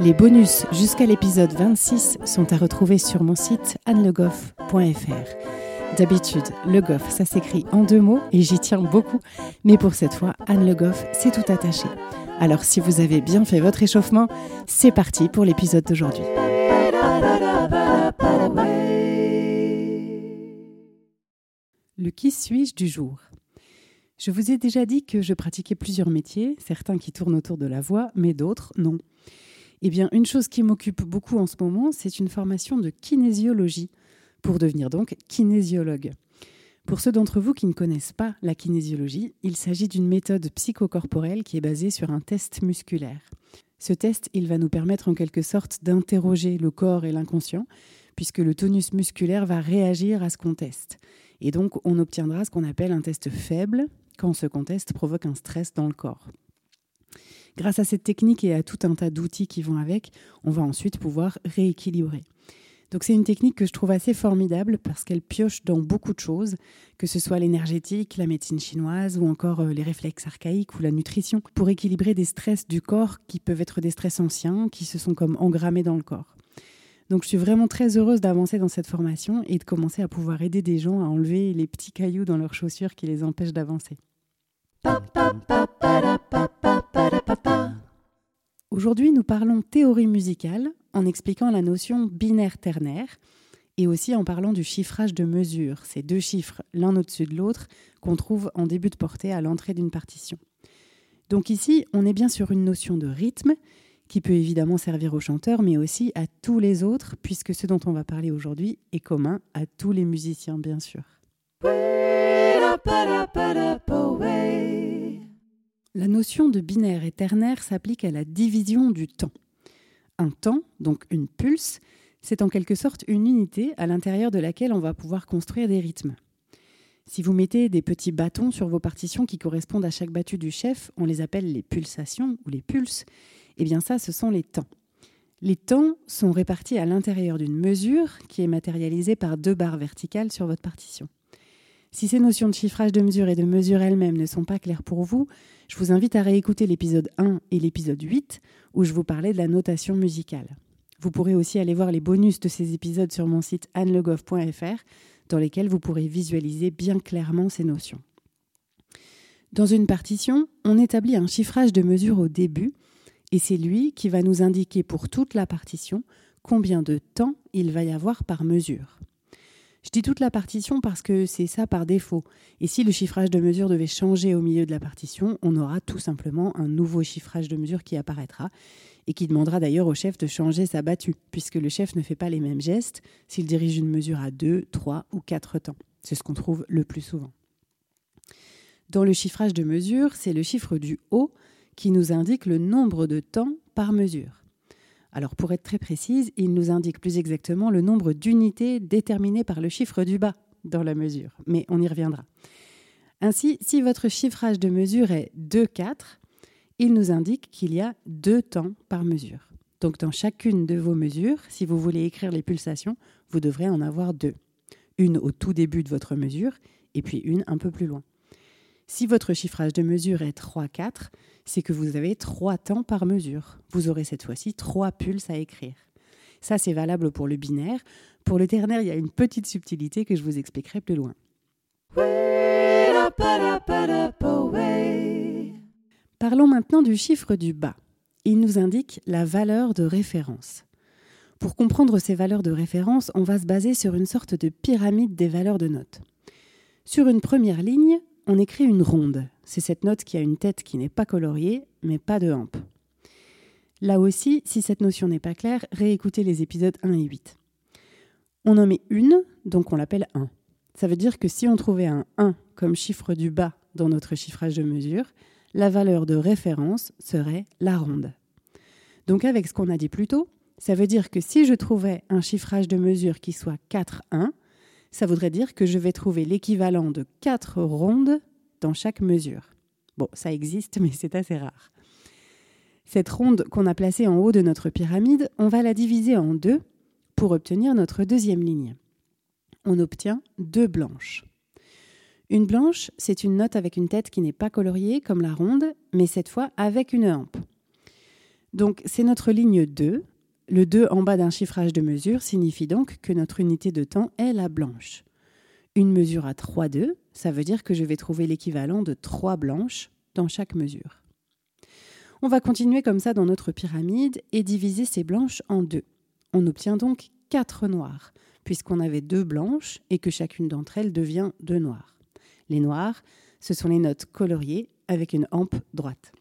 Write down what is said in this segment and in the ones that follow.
Les bonus jusqu'à l'épisode 26 sont à retrouver sur mon site annelegoff.fr. D'habitude, Le Goff, ça s'écrit en deux mots et j'y tiens beaucoup, mais pour cette fois, Anne Le Goff, c'est tout attaché. Alors si vous avez bien fait votre échauffement, c'est parti pour l'épisode d'aujourd'hui. Le qui suis-je du jour? Je vous ai déjà dit que je pratiquais plusieurs métiers, certains qui tournent autour de la voix, mais d'autres non. Eh bien, une chose qui m'occupe beaucoup en ce moment, c'est une formation de kinésiologie pour devenir donc kinésiologue. Pour ceux d'entre vous qui ne connaissent pas la kinésiologie, il s'agit d'une méthode psychocorporelle qui est basée sur un test musculaire. Ce test, il va nous permettre en quelque sorte d'interroger le corps et l'inconscient, puisque le tonus musculaire va réagir à ce qu'on teste. Et donc, on obtiendra ce qu'on appelle un test faible quand ce qu'on teste provoque un stress dans le corps. Grâce à cette technique et à tout un tas d'outils qui vont avec, on va ensuite pouvoir rééquilibrer. Donc c'est une technique que je trouve assez formidable parce qu'elle pioche dans beaucoup de choses, que ce soit l'énergétique, la médecine chinoise ou encore euh, les réflexes archaïques ou la nutrition, pour équilibrer des stress du corps qui peuvent être des stress anciens, qui se sont comme engrammés dans le corps. Donc je suis vraiment très heureuse d'avancer dans cette formation et de commencer à pouvoir aider des gens à enlever les petits cailloux dans leurs chaussures qui les empêchent d'avancer. Aujourd'hui, nous parlons théorie musicale en expliquant la notion binaire-ternaire et aussi en parlant du chiffrage de mesure, ces deux chiffres l'un au-dessus de l'autre qu'on trouve en début de portée à l'entrée d'une partition. Donc ici, on est bien sur une notion de rythme qui peut évidemment servir aux chanteurs, mais aussi à tous les autres, puisque ce dont on va parler aujourd'hui est commun à tous les musiciens, bien sûr. La notion de binaire et ternaire s'applique à la division du temps. Un temps, donc une pulse, c'est en quelque sorte une unité à l'intérieur de laquelle on va pouvoir construire des rythmes. Si vous mettez des petits bâtons sur vos partitions qui correspondent à chaque battue du chef, on les appelle les pulsations ou les pulses, eh bien ça, ce sont les temps. Les temps sont répartis à l'intérieur d'une mesure qui est matérialisée par deux barres verticales sur votre partition. Si ces notions de chiffrage de mesure et de mesure elles-mêmes ne sont pas claires pour vous, je vous invite à réécouter l'épisode 1 et l'épisode 8 où je vous parlais de la notation musicale. Vous pourrez aussi aller voir les bonus de ces épisodes sur mon site annelegoff.fr dans lesquels vous pourrez visualiser bien clairement ces notions. Dans une partition, on établit un chiffrage de mesure au début et c'est lui qui va nous indiquer pour toute la partition combien de temps il va y avoir par mesure. Je dis toute la partition parce que c'est ça par défaut. Et si le chiffrage de mesure devait changer au milieu de la partition, on aura tout simplement un nouveau chiffrage de mesure qui apparaîtra et qui demandera d'ailleurs au chef de changer sa battue, puisque le chef ne fait pas les mêmes gestes s'il dirige une mesure à 2, 3 ou 4 temps. C'est ce qu'on trouve le plus souvent. Dans le chiffrage de mesure, c'est le chiffre du haut qui nous indique le nombre de temps par mesure. Alors pour être très précise, il nous indique plus exactement le nombre d'unités déterminées par le chiffre du bas dans la mesure, mais on y reviendra. Ainsi, si votre chiffrage de mesure est 2, 4, il nous indique qu'il y a deux temps par mesure. Donc dans chacune de vos mesures, si vous voulez écrire les pulsations, vous devrez en avoir deux. Une au tout début de votre mesure et puis une un peu plus loin. Si votre chiffrage de mesure est 3-4, c'est que vous avez trois temps par mesure. Vous aurez cette fois-ci trois pulses à écrire. Ça, c'est valable pour le binaire. Pour le ternaire, il y a une petite subtilité que je vous expliquerai plus loin. Parlons maintenant du chiffre du bas. Il nous indique la valeur de référence. Pour comprendre ces valeurs de référence, on va se baser sur une sorte de pyramide des valeurs de notes. Sur une première ligne, on écrit une ronde. C'est cette note qui a une tête qui n'est pas coloriée, mais pas de hampe. Là aussi, si cette notion n'est pas claire, réécoutez les épisodes 1 et 8. On en met une, donc on l'appelle 1. Ça veut dire que si on trouvait un 1 comme chiffre du bas dans notre chiffrage de mesure, la valeur de référence serait la ronde. Donc avec ce qu'on a dit plus tôt, ça veut dire que si je trouvais un chiffrage de mesure qui soit 4-1, ça voudrait dire que je vais trouver l'équivalent de 4 rondes dans chaque mesure. Bon, ça existe, mais c'est assez rare. Cette ronde qu'on a placée en haut de notre pyramide, on va la diviser en deux pour obtenir notre deuxième ligne. On obtient deux blanches. Une blanche, c'est une note avec une tête qui n'est pas coloriée comme la ronde, mais cette fois avec une hampe. Donc c'est notre ligne 2. Le 2 en bas d'un chiffrage de mesure signifie donc que notre unité de temps est la blanche. Une mesure à 3 2, ça veut dire que je vais trouver l'équivalent de 3 blanches dans chaque mesure. On va continuer comme ça dans notre pyramide et diviser ces blanches en deux. On obtient donc quatre noires, puisqu'on avait deux blanches et que chacune d'entre elles devient deux noires. Les noires, ce sont les notes coloriées avec une hampe droite.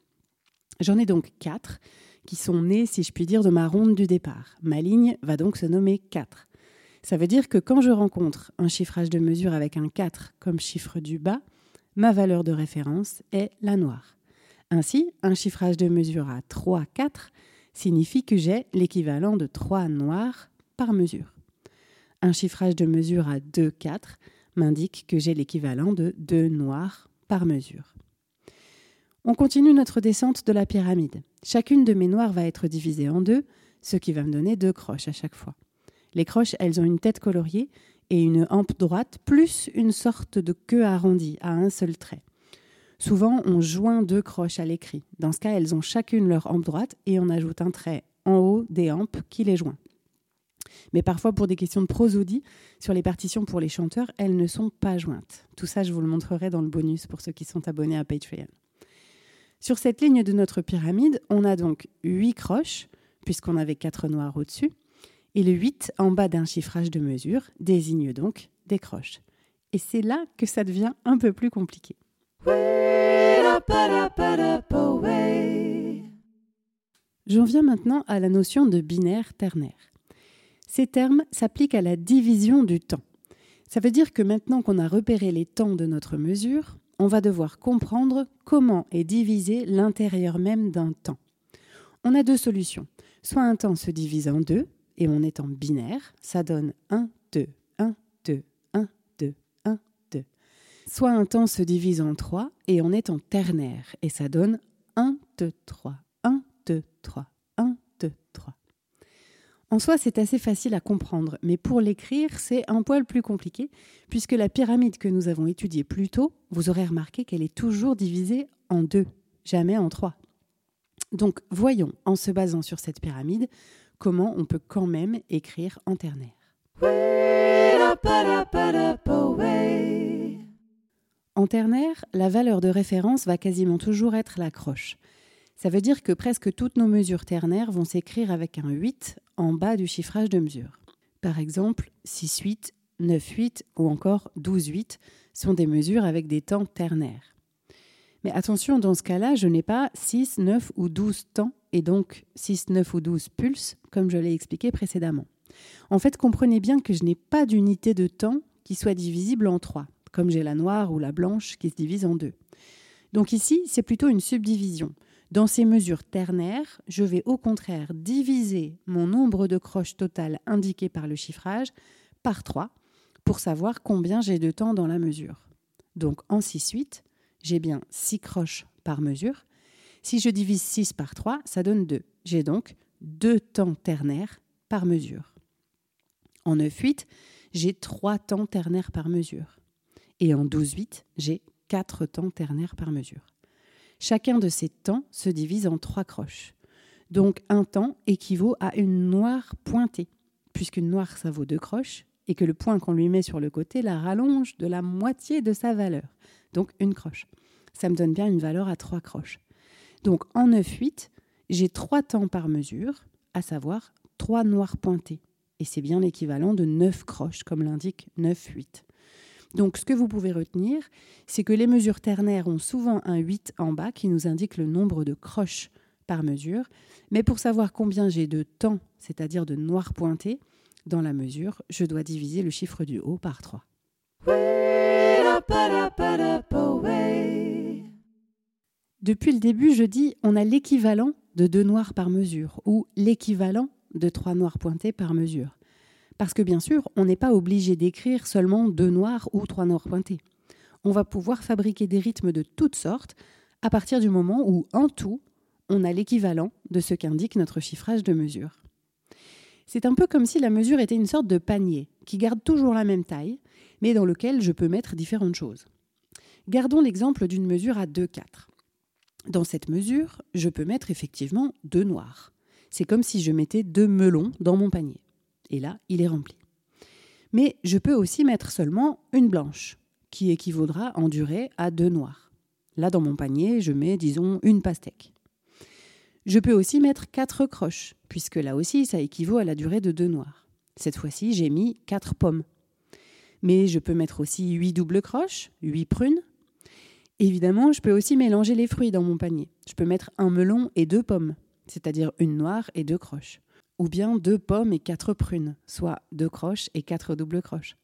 J'en ai donc quatre qui sont nées, si je puis dire, de ma ronde du départ. Ma ligne va donc se nommer 4. Ça veut dire que quand je rencontre un chiffrage de mesure avec un 4 comme chiffre du bas, ma valeur de référence est la noire. Ainsi, un chiffrage de mesure à 3, 4 signifie que j'ai l'équivalent de 3 noirs par mesure. Un chiffrage de mesure à 2, 4 m'indique que j'ai l'équivalent de 2 noirs par mesure. On continue notre descente de la pyramide. Chacune de mes noirs va être divisée en deux, ce qui va me donner deux croches à chaque fois. Les croches, elles ont une tête coloriée et une hampe droite, plus une sorte de queue arrondie à un seul trait. Souvent, on joint deux croches à l'écrit. Dans ce cas, elles ont chacune leur hampe droite et on ajoute un trait en haut des hampes qui les joint. Mais parfois, pour des questions de prosodie, sur les partitions pour les chanteurs, elles ne sont pas jointes. Tout ça, je vous le montrerai dans le bonus pour ceux qui sont abonnés à Patreon. Sur cette ligne de notre pyramide, on a donc huit croches, puisqu'on avait quatre noirs au-dessus, et le 8 en bas d'un chiffrage de mesure désigne donc des croches. Et c'est là que ça devient un peu plus compliqué. J'en viens maintenant à la notion de binaire ternaire. Ces termes s'appliquent à la division du temps. Ça veut dire que maintenant qu'on a repéré les temps de notre mesure, on va devoir comprendre comment est divisé l'intérieur même d'un temps. On a deux solutions. Soit un temps se divise en deux, et on est en binaire, ça donne 1, 2, 1, 2, 1, 2, 1, 2. Soit un temps se divise en trois et on est en ternaire et ça donne 1, 2, 3, 1, 2, 3, 1, 2, 3. En soi, c'est assez facile à comprendre, mais pour l'écrire, c'est un poil plus compliqué, puisque la pyramide que nous avons étudiée plus tôt, vous aurez remarqué qu'elle est toujours divisée en deux, jamais en trois. Donc voyons, en se basant sur cette pyramide, comment on peut quand même écrire en ternaire. En ternaire, la valeur de référence va quasiment toujours être la croche. Ça veut dire que presque toutes nos mesures ternaires vont s'écrire avec un 8 en bas du chiffrage de mesure. Par exemple, 6-8, 9-8 ou encore 12-8 sont des mesures avec des temps ternaires. Mais attention, dans ce cas-là, je n'ai pas 6, 9 ou 12 temps et donc 6, 9 ou 12 pulses, comme je l'ai expliqué précédemment. En fait, comprenez bien que je n'ai pas d'unité de temps qui soit divisible en 3, comme j'ai la noire ou la blanche qui se divise en 2. Donc ici, c'est plutôt une subdivision. Dans ces mesures ternaires, je vais au contraire diviser mon nombre de croches totales indiqué par le chiffrage par 3 pour savoir combien j'ai de temps dans la mesure. Donc en 6-8, j'ai bien 6 croches par mesure. Si je divise 6 par 3, ça donne 2. J'ai donc 2 temps ternaires par mesure. En 9-8, j'ai 3 temps ternaires par mesure. Et en 12-8, j'ai 4 temps ternaires par mesure. Chacun de ces temps se divise en 3 croches. Donc un temps équivaut à une noire pointée, puisqu'une noire ça vaut 2 croches, et que le point qu'on lui met sur le côté la rallonge de la moitié de sa valeur donc une croche. Ça me donne bien une valeur à trois croches. Donc en 9-8, j'ai trois temps par mesure, à savoir trois noirs pointés. Et c'est bien l'équivalent de 9 croches, comme l'indique 9-8. Donc ce que vous pouvez retenir, c'est que les mesures ternaires ont souvent un 8 en bas qui nous indique le nombre de croches par mesure. Mais pour savoir combien j'ai de temps, c'est-à-dire de noirs pointés, dans la mesure, je dois diviser le chiffre du haut par 3. Depuis le début, je dis on a l'équivalent de deux noirs par mesure ou l'équivalent de trois noirs pointés par mesure. Parce que bien sûr, on n'est pas obligé d'écrire seulement deux noirs ou trois noirs pointés. On va pouvoir fabriquer des rythmes de toutes sortes à partir du moment où, en tout, on a l'équivalent de ce qu'indique notre chiffrage de mesure. C'est un peu comme si la mesure était une sorte de panier qui garde toujours la même taille, mais dans lequel je peux mettre différentes choses. Gardons l'exemple d'une mesure à 2,4. Dans cette mesure, je peux mettre effectivement deux noirs. C'est comme si je mettais deux melons dans mon panier et là, il est rempli. Mais je peux aussi mettre seulement une blanche, qui équivaudra en durée à deux noirs. Là, dans mon panier, je mets, disons, une pastèque. Je peux aussi mettre quatre croches, puisque là aussi, ça équivaut à la durée de deux noirs. Cette fois-ci, j'ai mis quatre pommes. Mais je peux mettre aussi huit doubles croches, huit prunes. Évidemment, je peux aussi mélanger les fruits dans mon panier. Je peux mettre un melon et deux pommes, c'est-à-dire une noire et deux croches ou bien deux pommes et quatre prunes, soit deux croches et quatre doubles croches.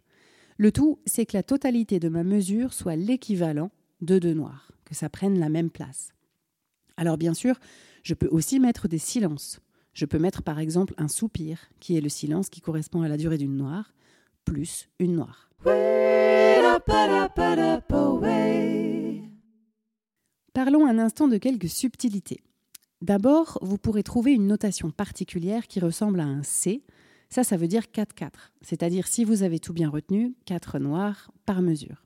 Le tout, c'est que la totalité de ma mesure soit l'équivalent de deux noirs, que ça prenne la même place. Alors bien sûr, je peux aussi mettre des silences. Je peux mettre par exemple un soupir, qui est le silence qui correspond à la durée d'une noire, plus une noire. Parlons un instant de quelques subtilités. D'abord, vous pourrez trouver une notation particulière qui ressemble à un C. Ça, ça veut dire 4-4, c'est-à-dire si vous avez tout bien retenu, 4 noirs par mesure.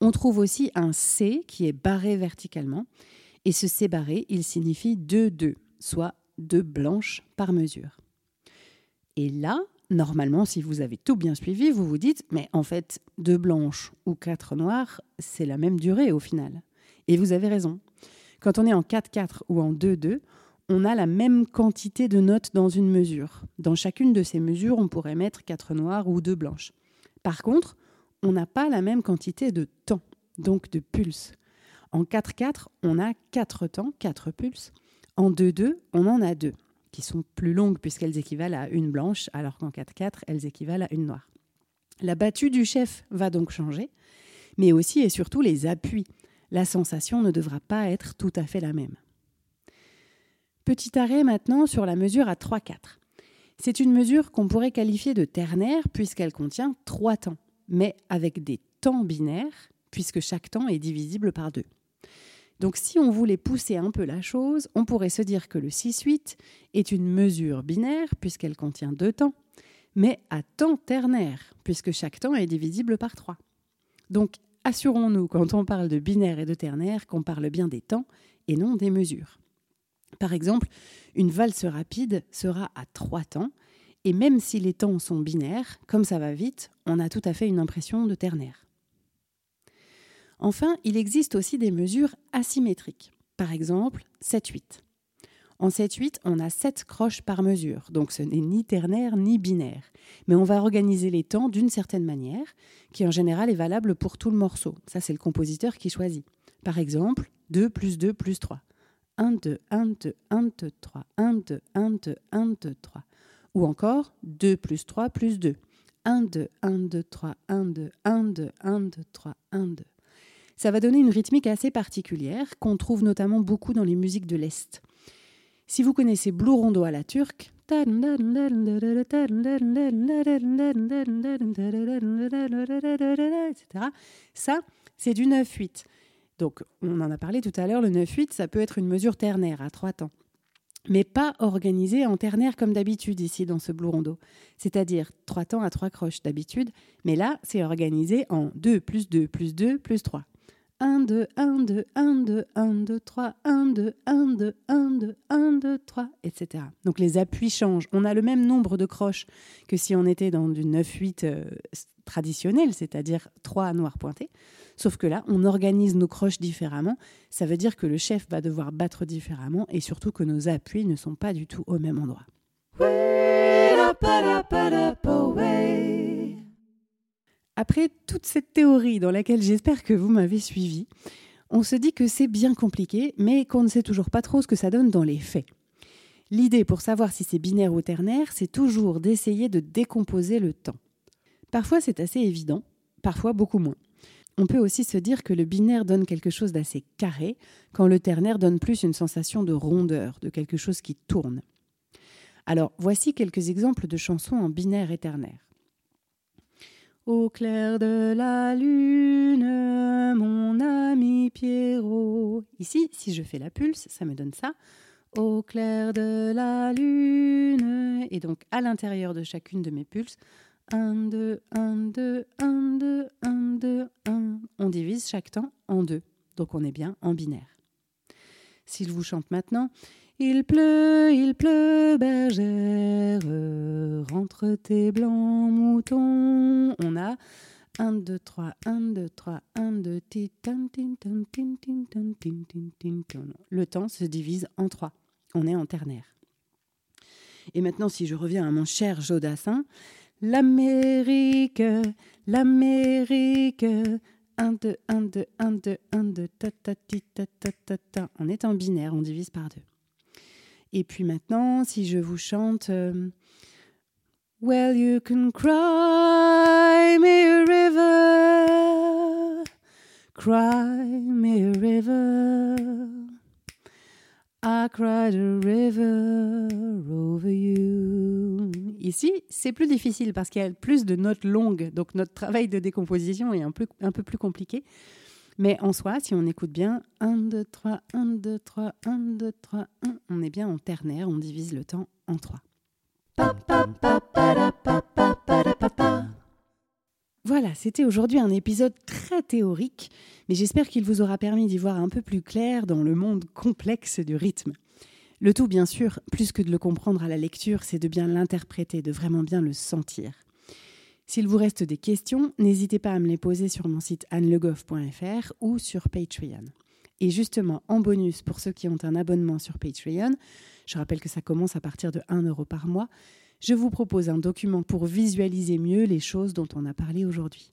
On trouve aussi un C qui est barré verticalement, et ce C barré, il signifie 2-2, soit 2 blanches par mesure. Et là, normalement, si vous avez tout bien suivi, vous vous dites, mais en fait, 2 blanches ou 4 noires, c'est la même durée au final. Et vous avez raison. Quand on est en 4-4 ou en 2-2, on a la même quantité de notes dans une mesure. Dans chacune de ces mesures, on pourrait mettre 4 noires ou 2 blanches. Par contre, on n'a pas la même quantité de temps, donc de pulses. En 4-4, on a 4 temps, 4 pulses. En 2-2, on en a 2, qui sont plus longues puisqu'elles équivalent à une blanche, alors qu'en 4-4, elles équivalent à une noire. La battue du chef va donc changer, mais aussi et surtout les appuis la sensation ne devra pas être tout à fait la même. Petit arrêt maintenant sur la mesure à 3-4. C'est une mesure qu'on pourrait qualifier de ternaire puisqu'elle contient trois temps, mais avec des temps binaires puisque chaque temps est divisible par deux. Donc si on voulait pousser un peu la chose, on pourrait se dire que le 6-8 est une mesure binaire puisqu'elle contient deux temps, mais à temps ternaire puisque chaque temps est divisible par 3. Donc assurons-nous, quand on parle de binaire et de ternaire, qu'on parle bien des temps et non des mesures. Par exemple, une valse rapide sera à trois temps, et même si les temps sont binaires, comme ça va vite, on a tout à fait une impression de ternaire. Enfin, il existe aussi des mesures asymétriques. Par exemple, 7-8. En 7-8, on a 7 croches par mesure, donc ce n'est ni ternaire ni binaire. Mais on va organiser les temps d'une certaine manière, qui en général est valable pour tout le morceau. Ça, c'est le compositeur qui choisit. Par exemple, 2 plus 2 plus 3. 1, 2, 1, 2, 1, 2, 3. 1, 2, 1, 2, 1, 2, 3. Ou encore 2 plus 3 plus 2. 1, 2, 1, 2, 3, 1, 2, 1, 2, 1, 2, 3, 1, 2. Ça va donner une rythmique assez particulière qu'on trouve notamment beaucoup dans les musiques de l'Est. Si vous connaissez Blue Rondo à la turque, Ça, c'est du 9-8. Donc, on en a parlé tout à l'heure, le 9-8, ça peut être une mesure ternaire à trois temps. Mais pas organisée en ternaire comme d'habitude ici dans ce Blue Rondo. C'est-à-dire trois temps à trois croches d'habitude, mais là, c'est organisé en 2 plus 2 plus 2 plus 3. 1, 2, 1, 2, 1, 2, 1, 2, 3, 1, 2, 1, 2, 1, 2, 1, 2, 3, etc. Donc les appuis changent. On a le même nombre de croches que si on était dans du 9-8 euh, traditionnel, c'est-à-dire 3 noirs pointés. Sauf que là, on organise nos croches différemment. Ça veut dire que le chef va devoir battre différemment et surtout que nos appuis ne sont pas du tout au même endroit. Après toute cette théorie dans laquelle j'espère que vous m'avez suivi, on se dit que c'est bien compliqué, mais qu'on ne sait toujours pas trop ce que ça donne dans les faits. L'idée pour savoir si c'est binaire ou ternaire, c'est toujours d'essayer de décomposer le temps. Parfois c'est assez évident, parfois beaucoup moins. On peut aussi se dire que le binaire donne quelque chose d'assez carré, quand le ternaire donne plus une sensation de rondeur, de quelque chose qui tourne. Alors, voici quelques exemples de chansons en binaire et ternaire. Au clair de la lune, mon ami Pierrot. Ici, si je fais la pulse, ça me donne ça. Au clair de la lune. Et donc, à l'intérieur de chacune de mes pulses, 1, 2, 1, 2, 1, 2, 1, 2, 1. On divise chaque temps en deux. Donc, on est bien en binaire. S'il vous chante maintenant, il pleut, il pleut, bergère, rentre tes blancs moutons. On a 1, 2, 3, 1, 2, 3, 1, 2, Le temps se divise en trois. On est en ternaire. Et maintenant, si je reviens à mon cher Jodassin, l'Amérique, l'Amérique, 1, 2, 1, 2, 1, 2, 1, 2, ta ta ta ta ta ta. On est en binaire, on divise par deux. Et puis maintenant, si je vous chante euh, Well, you can cry me a river, cry me a river. I cried a river over you. Ici, c'est plus difficile parce qu'il y a plus de notes longues, donc notre travail de décomposition est un peu, un peu plus compliqué. Mais en soi, si on écoute bien, 1, 2, 3, 1, 2, 3, 1, 2, 3, 1, on est bien en ternaire, on divise le temps en 3. Voilà, c'était aujourd'hui un épisode très théorique, mais j'espère qu'il vous aura permis d'y voir un peu plus clair dans le monde complexe du rythme. Le tout, bien sûr, plus que de le comprendre à la lecture, c'est de bien l'interpréter, de vraiment bien le sentir. S'il vous reste des questions, n'hésitez pas à me les poser sur mon site annelegoff.fr ou sur Patreon. Et justement, en bonus, pour ceux qui ont un abonnement sur Patreon, je rappelle que ça commence à partir de 1 euro par mois, je vous propose un document pour visualiser mieux les choses dont on a parlé aujourd'hui.